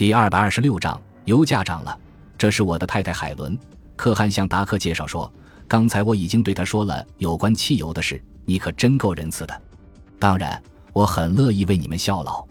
第二百二十六章，油价涨了。这是我的太太海伦。可汗向达克介绍说：“刚才我已经对他说了有关汽油的事，你可真够仁慈的。当然，我很乐意为你们效劳。”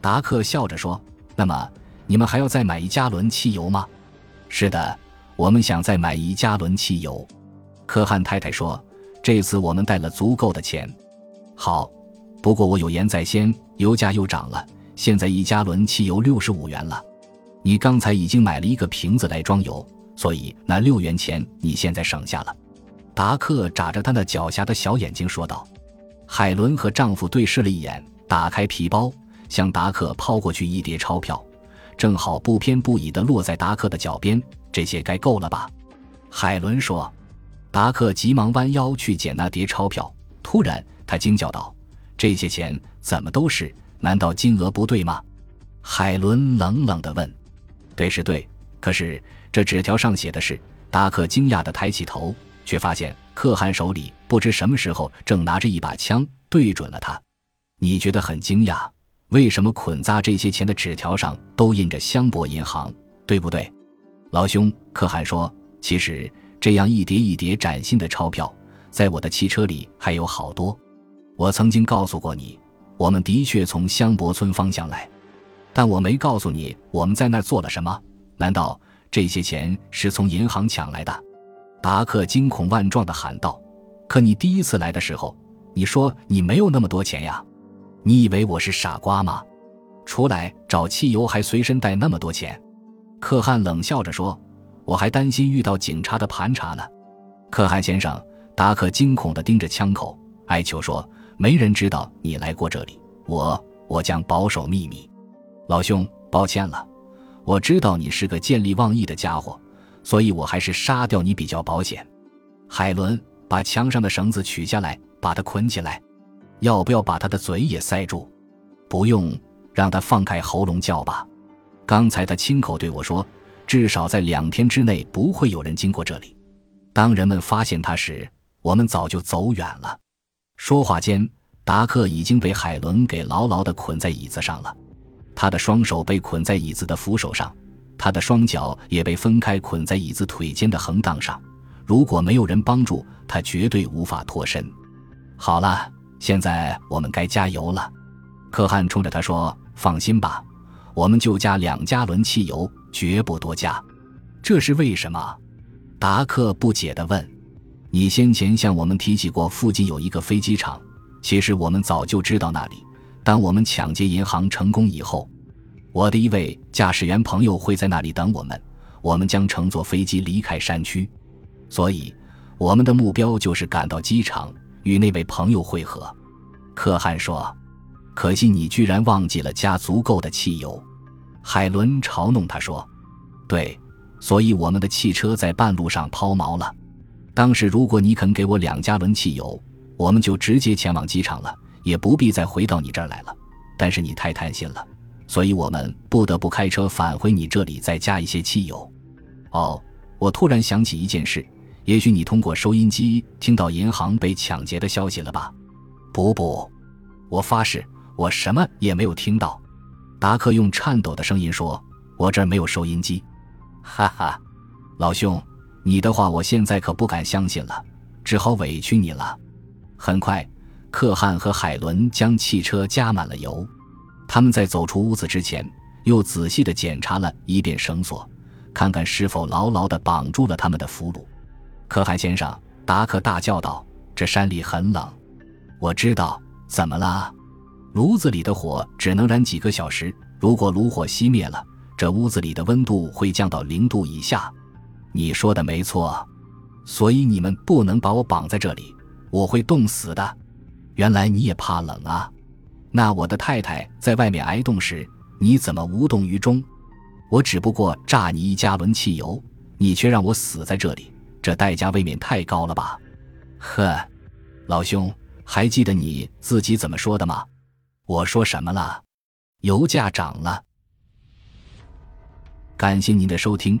达克笑着说：“那么，你们还要再买一加仑汽油吗？”“是的，我们想再买一加仑汽油。”可汗太太说：“这次我们带了足够的钱。”“好，不过我有言在先，油价又涨了。”现在一加仑汽油六十五元了，你刚才已经买了一个瓶子来装油，所以那六元钱你现在省下了。达克眨着他那狡黠的小眼睛说道。海伦和丈夫对视了一眼，打开皮包，向达克抛过去一叠钞票，正好不偏不倚地落在达克的脚边。这些该够了吧？海伦说。达克急忙弯腰去捡那叠钞票，突然他惊叫道：“这些钱怎么都是？”难道金额不对吗？海伦冷冷地问。“对是对，可是这纸条上写的是……”达克惊讶地抬起头，却发现可汗手里不知什么时候正拿着一把枪对准了他。你觉得很惊讶？为什么捆扎这些钱的纸条上都印着香柏银行，对不对？老兄，可汗说：“其实这样一叠一叠崭新的钞票，在我的汽车里还有好多。我曾经告诉过你。”我们的确从香柏村方向来，但我没告诉你我们在那做了什么。难道这些钱是从银行抢来的？达克惊恐万状地喊道：“可你第一次来的时候，你说你没有那么多钱呀？你以为我是傻瓜吗？出来找汽油还随身带那么多钱？”可汗冷笑着说：“我还担心遇到警察的盘查呢。”可汗先生，达克惊恐地盯着枪口，哀求说。没人知道你来过这里，我我将保守秘密。老兄，抱歉了，我知道你是个见利忘义的家伙，所以我还是杀掉你比较保险。海伦，把墙上的绳子取下来，把他捆起来。要不要把他的嘴也塞住？不用，让他放开喉咙叫吧。刚才他亲口对我说，至少在两天之内不会有人经过这里。当人们发现他时，我们早就走远了。说话间，达克已经被海伦给牢牢地捆在椅子上了，他的双手被捆在椅子的扶手上，他的双脚也被分开捆在椅子腿间的横档上。如果没有人帮助，他绝对无法脱身。好了，现在我们该加油了。可汗冲着他说：“放心吧，我们就加两加仑汽油，绝不多加。”这是为什么？达克不解地问。你先前向我们提起过附近有一个飞机场，其实我们早就知道那里。当我们抢劫银行成功以后，我的一位驾驶员朋友会在那里等我们。我们将乘坐飞机离开山区，所以我们的目标就是赶到机场与那位朋友会合。可汗说：“可惜你居然忘记了加足够的汽油。”海伦嘲弄他说：“对，所以我们的汽车在半路上抛锚了。”当时，如果你肯给我两加仑汽油，我们就直接前往机场了，也不必再回到你这儿来了。但是你太贪心了，所以我们不得不开车返回你这里，再加一些汽油。哦，我突然想起一件事，也许你通过收音机听到银行被抢劫的消息了吧？不不，我发誓，我什么也没有听到。达克用颤抖的声音说：“我这儿没有收音机。”哈哈，老兄。你的话，我现在可不敢相信了，只好委屈你了。很快，可汗和海伦将汽车加满了油。他们在走出屋子之前，又仔细地检查了一遍绳索，看看是否牢牢地绑住了他们的俘虏。可汗先生，达克大叫道：“这山里很冷。”我知道，怎么了？炉子里的火只能燃几个小时，如果炉火熄灭了，这屋子里的温度会降到零度以下。你说的没错，所以你们不能把我绑在这里，我会冻死的。原来你也怕冷啊？那我的太太在外面挨冻时，你怎么无动于衷？我只不过榨你一加仑汽油，你却让我死在这里，这代价未免太高了吧？呵，老兄，还记得你自己怎么说的吗？我说什么了？油价涨了。感谢您的收听。